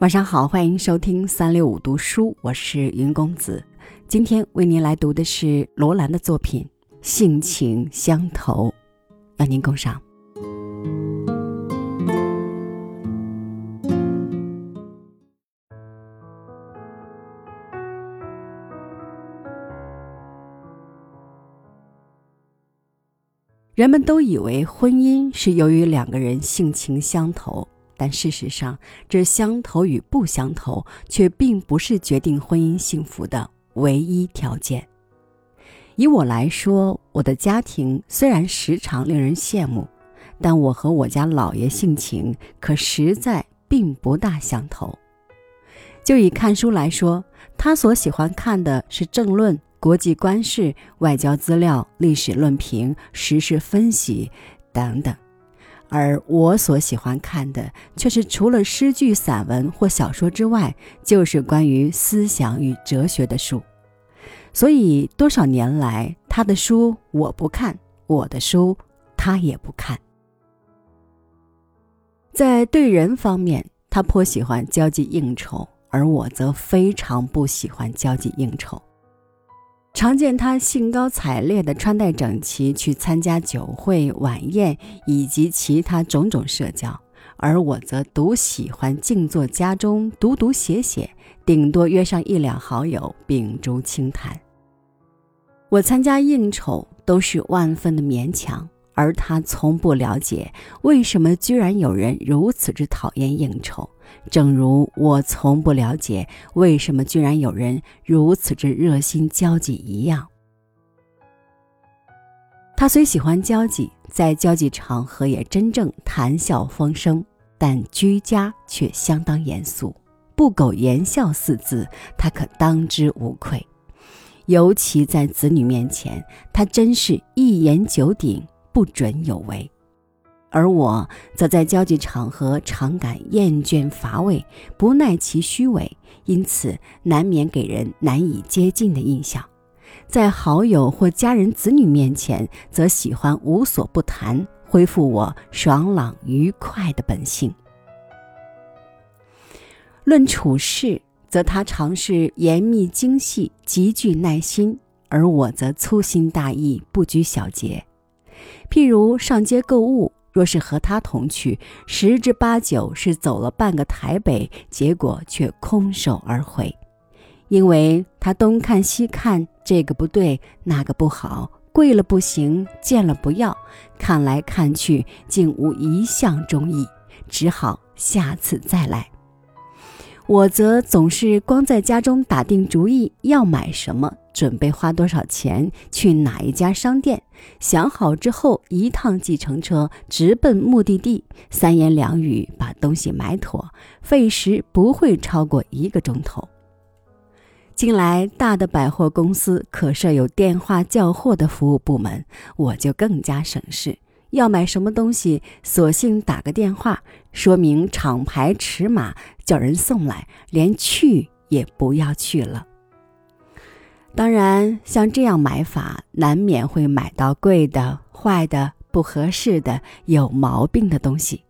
晚上好，欢迎收听三六五读书，我是云公子。今天为您来读的是罗兰的作品《性情相投》，让您共赏。人们都以为婚姻是由于两个人性情相投。但事实上，这相投与不相投，却并不是决定婚姻幸福的唯一条件。以我来说，我的家庭虽然时常令人羡慕，但我和我家老爷性情可实在并不大相投。就以看书来说，他所喜欢看的是政论、国际关事、外交资料、历史论评、时事分析等等。而我所喜欢看的，却是除了诗句、散文或小说之外，就是关于思想与哲学的书。所以多少年来，他的书我不看，我的书他也不看。在对人方面，他颇喜欢交际应酬，而我则非常不喜欢交际应酬。常见他兴高采烈地穿戴整齐去参加酒会、晚宴以及其他种种社交，而我则独喜欢静坐家中读读写写，顶多约上一两好友秉烛清谈。我参加应酬都是万分的勉强。而他从不了解为什么居然有人如此之讨厌应酬，正如我从不了解为什么居然有人如此之热心交际一样。他虽喜欢交际，在交际场合也真正谈笑风生，但居家却相当严肃，不苟言笑四字，他可当之无愧。尤其在子女面前，他真是一言九鼎。不准有为，而我则在交际场合常感厌倦乏味，不耐其虚伪，因此难免给人难以接近的印象。在好友或家人、子女面前，则喜欢无所不谈，恢复我爽朗愉快的本性。论处事，则他常是严密精细，极具耐心，而我则粗心大意，不拘小节。譬如上街购物，若是和他同去，十之八九是走了半个台北，结果却空手而回，因为他东看西看，这个不对，那个不好，贵了不行，贱了不要，看来看去竟无一项中意，只好下次再来。我则总是光在家中打定主意要买什么，准备花多少钱，去哪一家商店，想好之后，一趟计程车直奔目的地，三言两语把东西买妥，费时不会超过一个钟头。近来大的百货公司可设有电话叫货的服务部门，我就更加省事。要买什么东西，索性打个电话，说明厂牌、尺码，叫人送来，连去也不要去了。当然，像这样买法，难免会买到贵的、坏的、不合适的、有毛病的东西，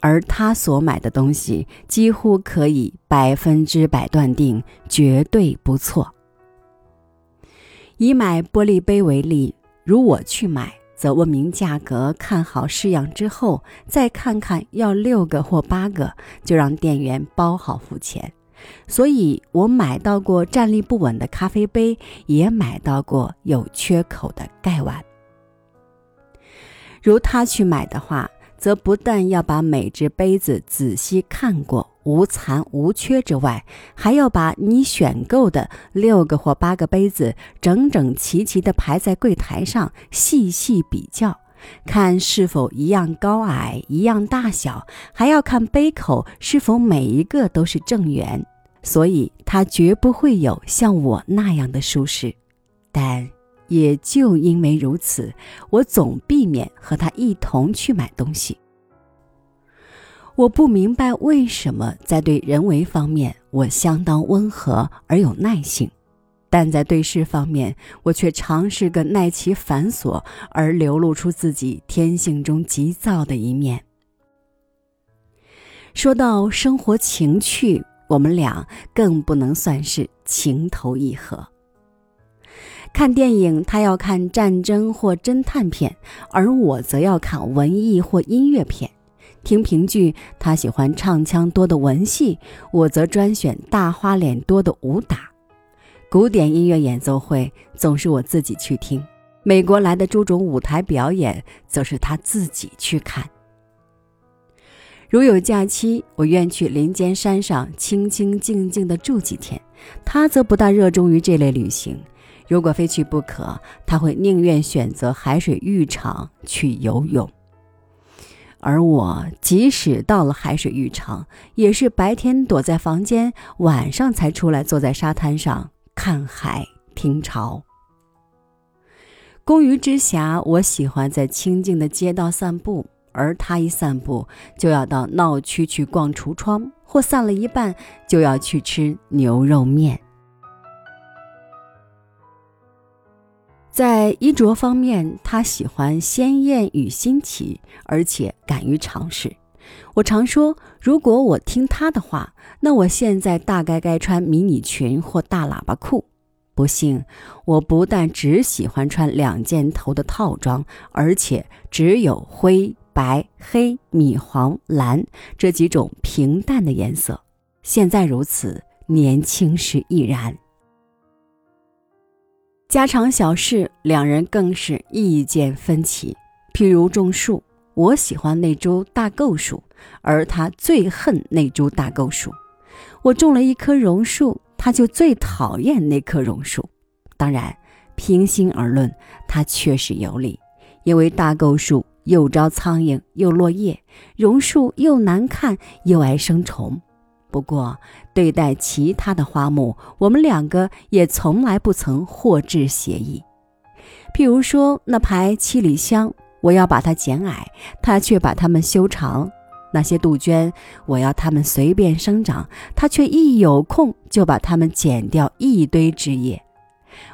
而他所买的东西，几乎可以百分之百断定，绝对不错。以买玻璃杯为例，如我去买。则问明价格，看好式样之后，再看看要六个或八个，就让店员包好付钱。所以我买到过站立不稳的咖啡杯，也买到过有缺口的盖碗。如他去买的话，则不但要把每只杯子仔细看过。无残无缺之外，还要把你选购的六个或八个杯子整整齐齐地排在柜台上，细细比较，看是否一样高矮、一样大小，还要看杯口是否每一个都是正圆。所以，他绝不会有像我那样的舒适。但也就因为如此，我总避免和他一同去买东西。我不明白为什么在对人为方面我相当温和而有耐性，但在对事方面我却常是个耐其繁琐而流露出自己天性中急躁的一面。说到生活情趣，我们俩更不能算是情投意合。看电影，他要看战争或侦探片，而我则要看文艺或音乐片；听评剧，他喜欢唱腔多的文戏，我则专选大花脸多的武打。古典音乐演奏会总是我自己去听，美国来的诸种舞台表演则是他自己去看。如有假期，我愿去林间山上清清静静地住几天，他则不大热衷于这类旅行。如果非去不可，他会宁愿选择海水浴场去游泳。而我即使到了海水浴场，也是白天躲在房间，晚上才出来，坐在沙滩上看海听潮。公余之暇，我喜欢在清静的街道散步，而他一散步就要到闹区去逛橱窗，或散了一半就要去吃牛肉面。在衣着方面，他喜欢鲜艳与新奇，而且敢于尝试。我常说，如果我听他的话，那我现在大概该穿迷你裙或大喇叭裤。不幸，我不但只喜欢穿两件头的套装，而且只有灰、白、黑、米黄、蓝这几种平淡的颜色。现在如此，年轻时亦然。家常小事，两人更是意见分歧。譬如种树，我喜欢那株大构树，而他最恨那株大构树。我种了一棵榕树，他就最讨厌那棵榕树。当然，平心而论，他确实有理，因为大构树又招苍蝇又落叶，榕树又难看又爱生虫。不过，对待其他的花木，我们两个也从来不曾获致协议。譬如说，那排七里香，我要把它剪矮，他却把它们修长；那些杜鹃，我要它们随便生长，他却一有空就把它们剪掉一堆枝叶。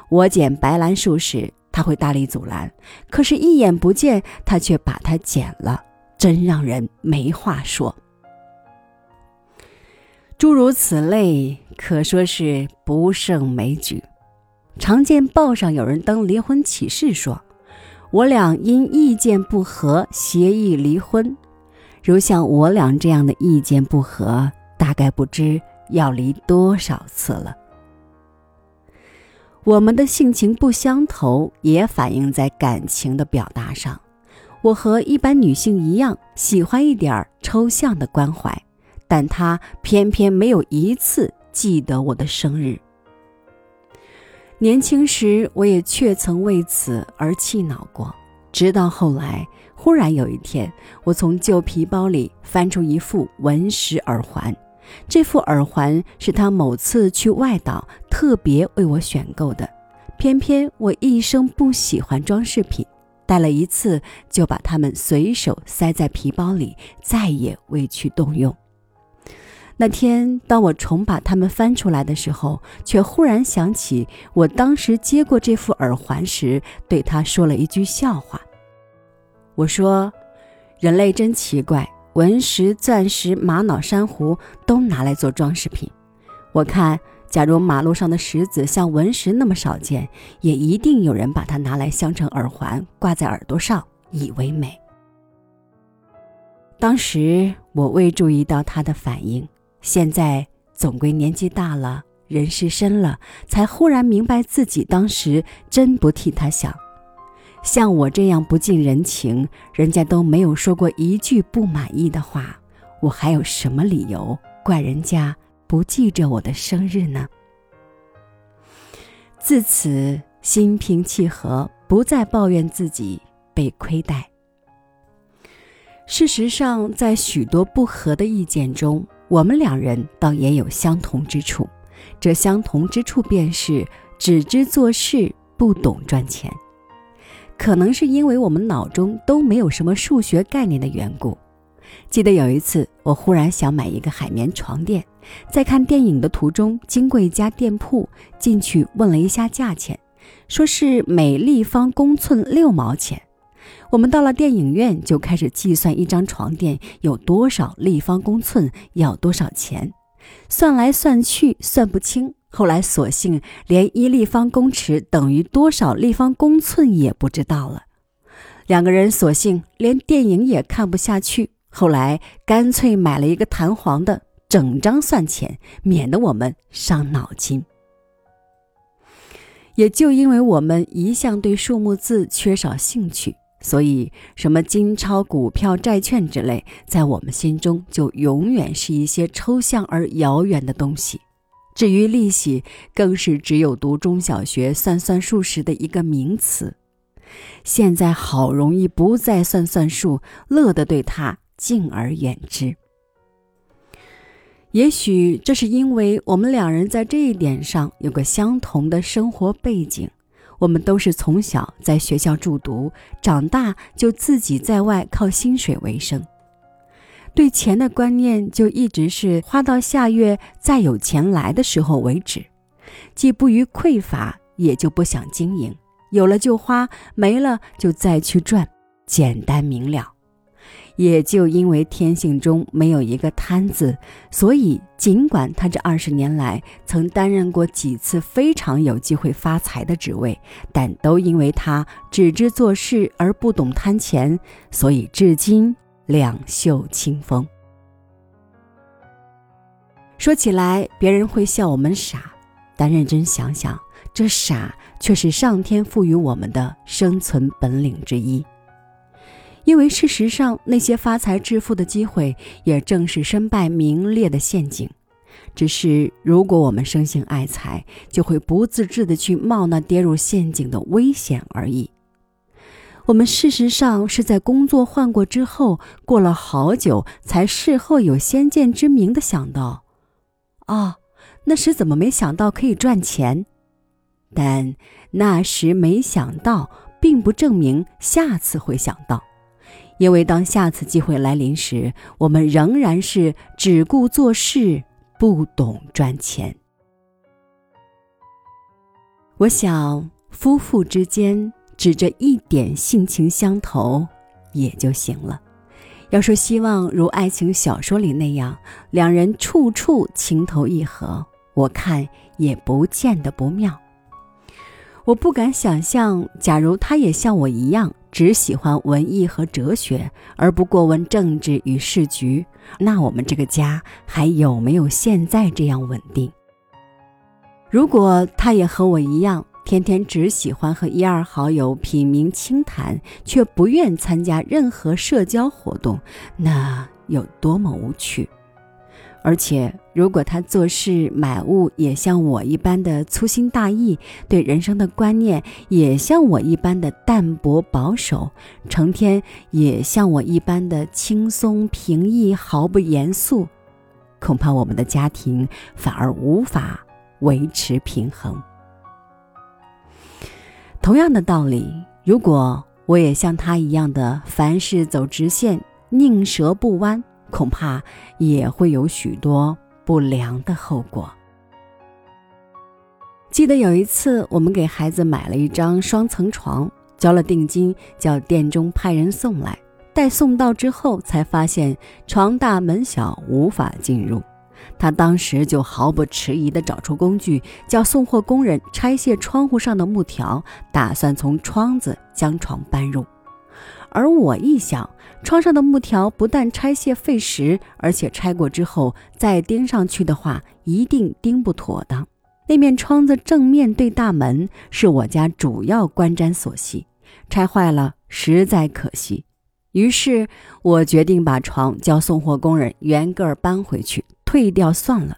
我剪白兰树时，他会大力阻拦，可是，一眼不见，他却把它剪了，真让人没话说。诸如此类，可说是不胜枚举。常见报上有人登离婚启事，说我俩因意见不合，协议离婚。如像我俩这样的意见不合，大概不知要离多少次了。我们的性情不相投，也反映在感情的表达上。我和一般女性一样，喜欢一点抽象的关怀。但他偏偏没有一次记得我的生日。年轻时，我也确曾为此而气恼过。直到后来，忽然有一天，我从旧皮包里翻出一副文石耳环，这副耳环是他某次去外岛特别为我选购的。偏偏我一生不喜欢装饰品，戴了一次就把它们随手塞在皮包里，再也未去动用。那天，当我重把它们翻出来的时候，却忽然想起我当时接过这副耳环时，对他说了一句笑话。我说：“人类真奇怪，文石、钻石、玛瑙、珊瑚都拿来做装饰品。我看，假如马路上的石子像文石那么少见，也一定有人把它拿来镶成耳环，挂在耳朵上，以为美。”当时我未注意到他的反应。现在总归年纪大了，人事深了，才忽然明白自己当时真不替他想。像我这样不近人情，人家都没有说过一句不满意的话，我还有什么理由怪人家不记着我的生日呢？自此心平气和，不再抱怨自己被亏待。事实上，在许多不合的意见中，我们两人倒也有相同之处，这相同之处便是只知做事，不懂赚钱。可能是因为我们脑中都没有什么数学概念的缘故。记得有一次，我忽然想买一个海绵床垫，在看电影的途中经过一家店铺，进去问了一下价钱，说是每立方公寸六毛钱。我们到了电影院就开始计算一张床垫有多少立方公寸，要多少钱，算来算去算不清。后来索性连一立方公尺等于多少立方公寸也不知道了。两个人索性连电影也看不下去，后来干脆买了一个弹簧的，整张算钱，免得我们伤脑筋。也就因为我们一向对数目字缺少兴趣，所以什么金钞、股票、债券之类，在我们心中就永远是一些抽象而遥远的东西。至于利息，更是只有读中小学算算术时的一个名词。现在好容易不再算算数，乐得对它敬而远之。也许这是因为我们两人在这一点上有个相同的生活背景，我们都是从小在学校住读，长大就自己在外靠薪水为生，对钱的观念就一直是花到下月再有钱来的时候为止，既不于匮乏，也就不想经营，有了就花，没了就再去赚，简单明了。也就因为天性中没有一个贪字，所以尽管他这二十年来曾担任过几次非常有机会发财的职位，但都因为他只知做事而不懂贪钱，所以至今两袖清风。说起来，别人会笑我们傻，但认真想想，这傻却是上天赋予我们的生存本领之一。因为事实上，那些发财致富的机会，也正是身败名裂的陷阱。只是如果我们生性爱财，就会不自知的去冒那跌入陷阱的危险而已。我们事实上是在工作换过之后，过了好久，才事后有先见之明的想到，啊，那时怎么没想到可以赚钱？但那时没想到，并不证明下次会想到。因为当下次机会来临时，我们仍然是只顾做事，不懂赚钱。我想，夫妇之间指着一点性情相投也就行了。要说希望如爱情小说里那样，两人处处情投意合，我看也不见得不妙。我不敢想象，假如他也像我一样。只喜欢文艺和哲学，而不过问政治与世局，那我们这个家还有没有现在这样稳定？如果他也和我一样，天天只喜欢和一二好友品茗轻谈，却不愿参加任何社交活动，那有多么无趣！而且，如果他做事买物也像我一般的粗心大意，对人生的观念也像我一般的淡泊保守，成天也像我一般的轻松平易，毫不严肃，恐怕我们的家庭反而无法维持平衡。同样的道理，如果我也像他一样的凡事走直线，宁折不弯。恐怕也会有许多不良的后果。记得有一次，我们给孩子买了一张双层床，交了定金，叫店中派人送来。待送到之后，才发现床大门小，无法进入。他当时就毫不迟疑地找出工具，叫送货工人拆卸窗户上的木条，打算从窗子将床搬入。而我一想，窗上的木条不但拆卸费时，而且拆过之后再钉上去的话，一定钉不妥当。那面窗子正面对大门，是我家主要观瞻所系，拆坏了实在可惜。于是我决定把床叫送货工人原个儿搬回去，退掉算了。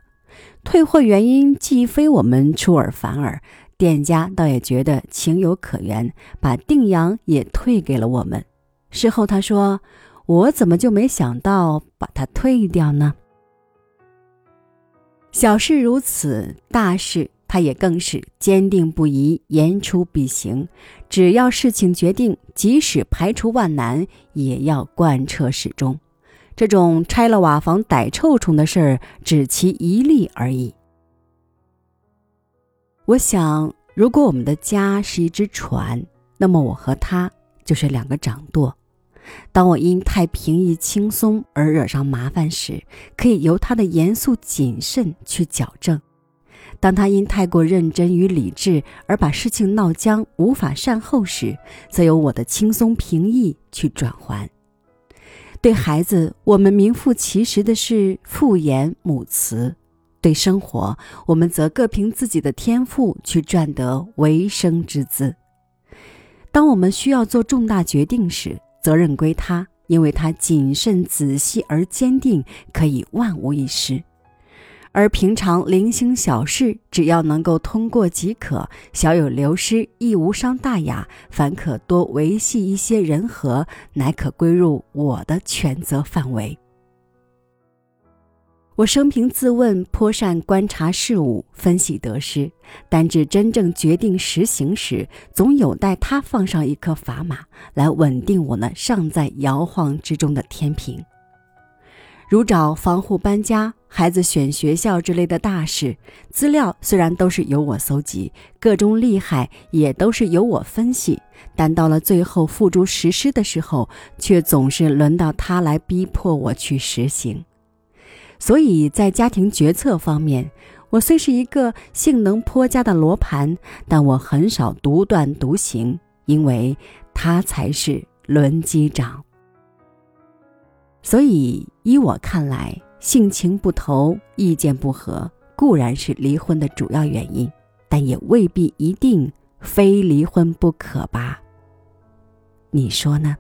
退货原因既非我们出尔反尔，店家倒也觉得情有可原，把定洋也退给了我们。事后他说：“我怎么就没想到把它退掉呢？”小事如此，大事他也更是坚定不移，言出必行。只要事情决定，即使排除万难，也要贯彻始终。这种拆了瓦房逮臭虫的事儿，只其一例而已。我想，如果我们的家是一只船，那么我和他。就是两个掌舵。当我因太平易轻松而惹上麻烦时，可以由他的严肃谨慎去矫正；当他因太过认真与理智而把事情闹僵、无法善后时，则由我的轻松平易去转还。对孩子，我们名副其实的是父言母慈；对生活，我们则各凭自己的天赋去赚得为生之资。当我们需要做重大决定时，责任归他，因为他谨慎仔细而坚定，可以万无一失。而平常零星小事，只要能够通过即可，小有流失亦无伤大雅。凡可多维系一些人和，乃可归入我的权责范围。我生平自问颇善观察事物、分析得失，但至真正决定实行时，总有待他放上一颗砝码，来稳定我那尚在摇晃之中的天平。如找防护搬家、孩子选学校之类的大事，资料虽然都是由我搜集，各种利害也都是由我分析，但到了最后付诸实施的时候，却总是轮到他来逼迫我去实行。所以在家庭决策方面，我虽是一个性能颇佳的罗盘，但我很少独断独行，因为他才是轮机长。所以，依我看来，性情不投、意见不合固然是离婚的主要原因，但也未必一定非离婚不可吧？你说呢？